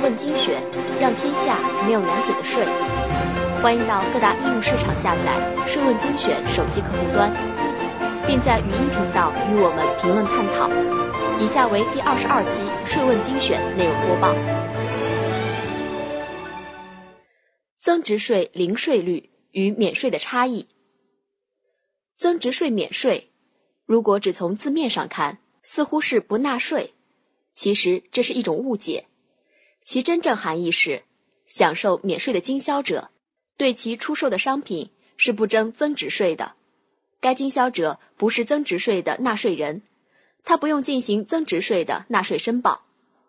问精选，让天下没有难解的税。欢迎到各大应用市场下载“税问精选”手机客户端，并在语音频道与我们评论探讨。以下为第二十二期“税问精选”内容播报：增值税零税率与免税的差异。增值税免税，如果只从字面上看，似乎是不纳税。其实这是一种误解，其真正含义是，享受免税的经销者对其出售的商品是不征增值税的。该经销者不是增值税的纳税人，他不用进行增值税的纳税申报，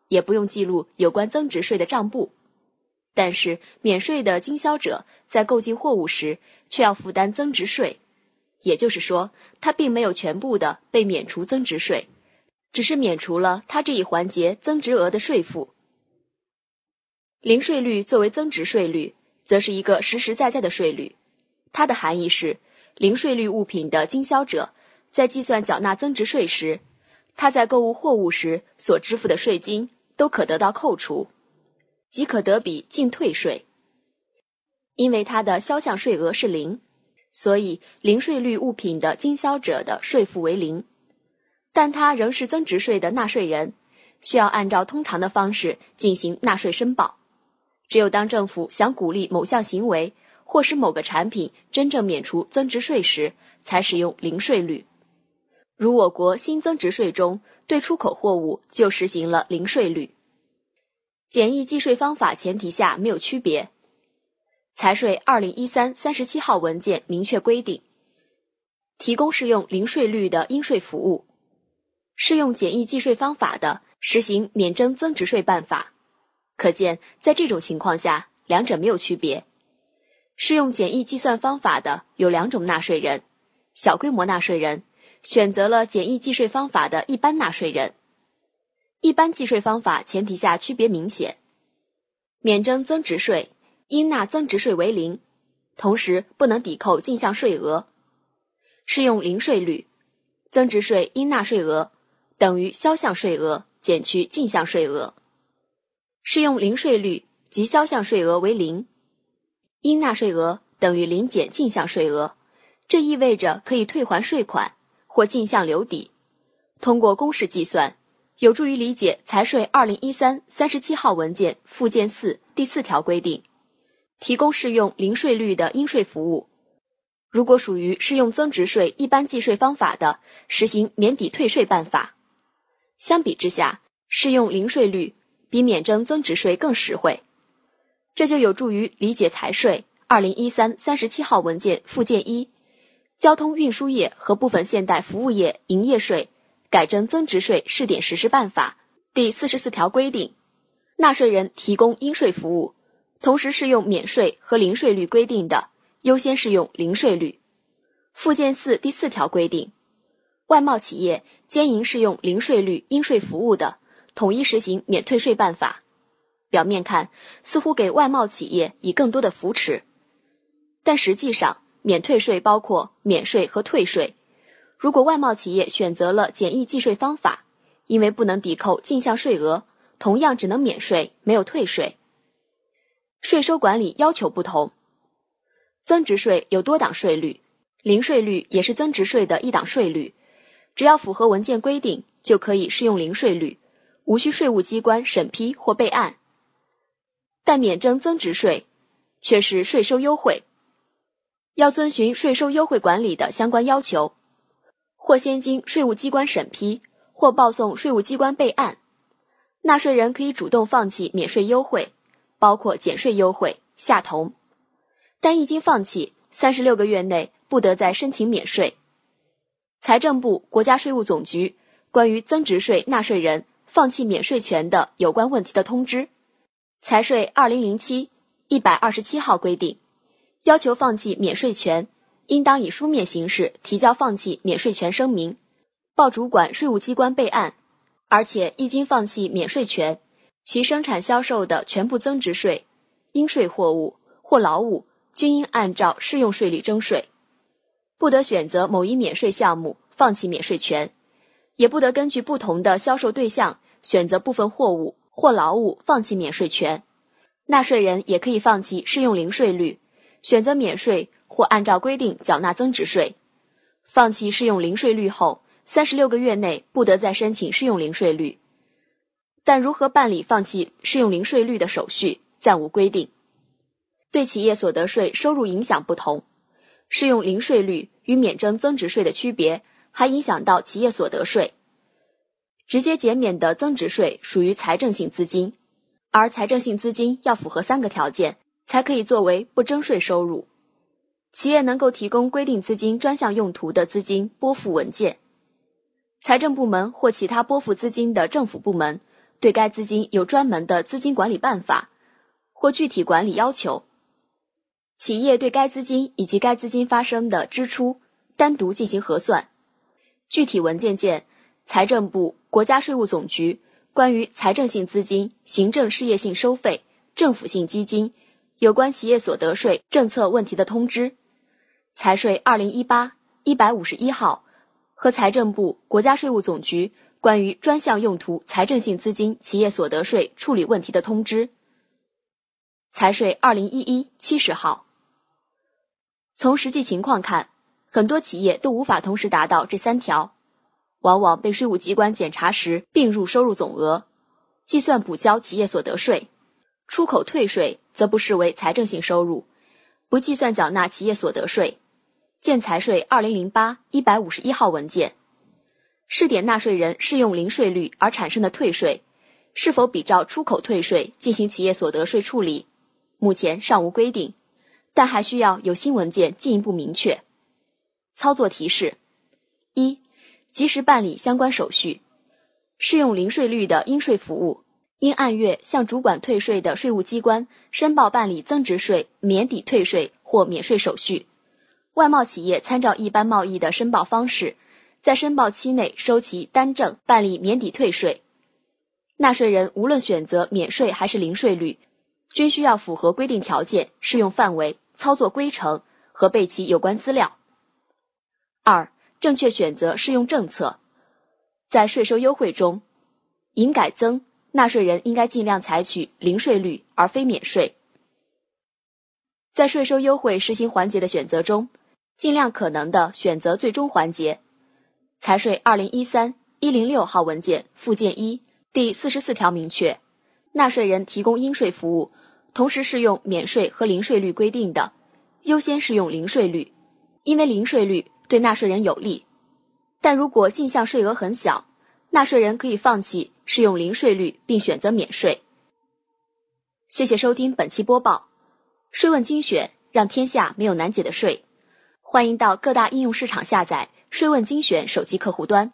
也不用记录有关增值税的账簿。但是免税的经销者在购进货物时却要负担增值税，也就是说，他并没有全部的被免除增值税。只是免除了他这一环节增值额的税负。零税率作为增值税率，则是一个实实在在的税率。它的含义是，零税率物品的经销者在计算缴纳增值税时，他在购物货物时所支付的税金都可得到扣除，即可得比净退税。因为它的销项税额是零，所以零税率物品的经销者的税负为零。但他仍是增值税的纳税人，需要按照通常的方式进行纳税申报。只有当政府想鼓励某项行为，或使某个产品真正免除增值税时，才使用零税率。如我国新增值税中对出口货物就实行了零税率。简易计税方法前提下没有区别。财税二零一三三十七号文件明确规定，提供适用零税率的应税服务。适用简易计税方法的，实行免征增值税办法。可见，在这种情况下，两者没有区别。适用简易计算方法的有两种纳税人：小规模纳税人选择了简易计税方法的一般纳税人。一般计税方法前提下区别明显，免征增值税，应纳增值税为零，同时不能抵扣进项税额。适用零税率，增值税应纳税额。等于销项税额减去进项税额，适用零税率及销项税额为零，应纳税额等于零减进项税额，这意味着可以退还税款或进项留抵。通过公式计算，有助于理解财税二零一三三十七号文件附件四第四条规定，提供适用零税率的应税服务。如果属于适用增值税一般计税方法的，实行年底退税办法。相比之下，适用零税率比免征增值税更实惠，这就有助于理解财税二零一三三十七号文件附件一交通运输业和部分现代服务业营业税改征增值税试点实施办法第四十四条规定，纳税人提供应税服务，同时适用免税和零税率规定的，优先适用零税率。附件四第四条规定。外贸企业兼营适用零税率应税服务的，统一实行免退税办法。表面看似乎给外贸企业以更多的扶持，但实际上免退税包括免税和退税。如果外贸企业选择了简易计税方法，因为不能抵扣进项税额，同样只能免税，没有退税。税收管理要求不同，增值税有多档税率，零税率也是增值税的一档税率。只要符合文件规定，就可以适用零税率，无需税务机关审批或备案。但免征增值税却是税收优惠，要遵循税收优惠管理的相关要求，或先经税务机关审批，或报送税务机关备案。纳税人可以主动放弃免税优惠，包括减税优惠、下同，但一经放弃，三十六个月内不得再申请免税。财政部、国家税务总局关于增值税纳税人放弃免税权的有关问题的通知（财税二零零七一百二十七号）规定，要求放弃免税权，应当以书面形式提交放弃免税权声明，报主管税务机关备案。而且，一经放弃免税权，其生产销售的全部增值税、应税货物或劳务，均应按照适用税率征税。不得选择某一免税项目放弃免税权，也不得根据不同的销售对象选择部分货物或劳务放弃免税权。纳税人也可以放弃适用零税率，选择免税或按照规定缴纳增值税。放弃适用零税率后，三十六个月内不得再申请适用零税率。但如何办理放弃适用零税率的手续，暂无规定。对企业所得税收入影响不同，适用零税率与免征增值税的区别，还影响到企业所得税。直接减免的增值税属于财政性资金，而财政性资金要符合三个条件，才可以作为不征税收入。企业能够提供规定资金专项用途的资金拨付文件，财政部门或其他拨付资金的政府部门对该资金有专门的资金管理办法或具体管理要求。企业对该资金以及该资金发生的支出单独进行核算，具体文件见财政部、国家税务总局关于财政性资金、行政事业性收费、政府性基金有关企业所得税政策问题的通知，财税二零一八一百五十一号和财政部、国家税务总局关于专项用途财政性资金企业所得税处理问题的通知，财税二零一一七十号。从实际情况看，很多企业都无法同时达到这三条，往往被税务机关检查时并入收入总额，计算补交企业所得税；出口退税则不视为财政性收入，不计算缴纳企业所得税。建财税二零零八一百五十一号文件。试点纳税人适用零税率而产生的退税，是否比照出口退税进行企业所得税处理，目前尚无规定。但还需要有新文件进一步明确。操作提示：一、及时办理相关手续。适用零税率的应税服务，应按月向主管退税的税务机关申报办理增值税免抵退税或免税手续。外贸企业参照一般贸易的申报方式，在申报期内收齐单证办理免抵退税。纳税人无论选择免税还是零税率，均需要符合规定条件、适用范围。操作规程和备齐有关资料。二、正确选择适用政策。在税收优惠中，营改增，纳税人应该尽量采取零税率而非免税。在税收优惠实行环节的选择中，尽量可能的选择最终环节。财税二零一三一零六号文件附件一第四十四条明确，纳税人提供应税服务。同时适用免税和零税率规定的，优先适用零税率，因为零税率对纳税人有利。但如果进项税额很小，纳税人可以放弃适用零税率，并选择免税。谢谢收听本期播报，税问精选，让天下没有难解的税。欢迎到各大应用市场下载税问精选手机客户端，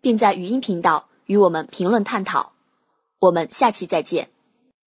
并在语音频道与我们评论探讨。我们下期再见。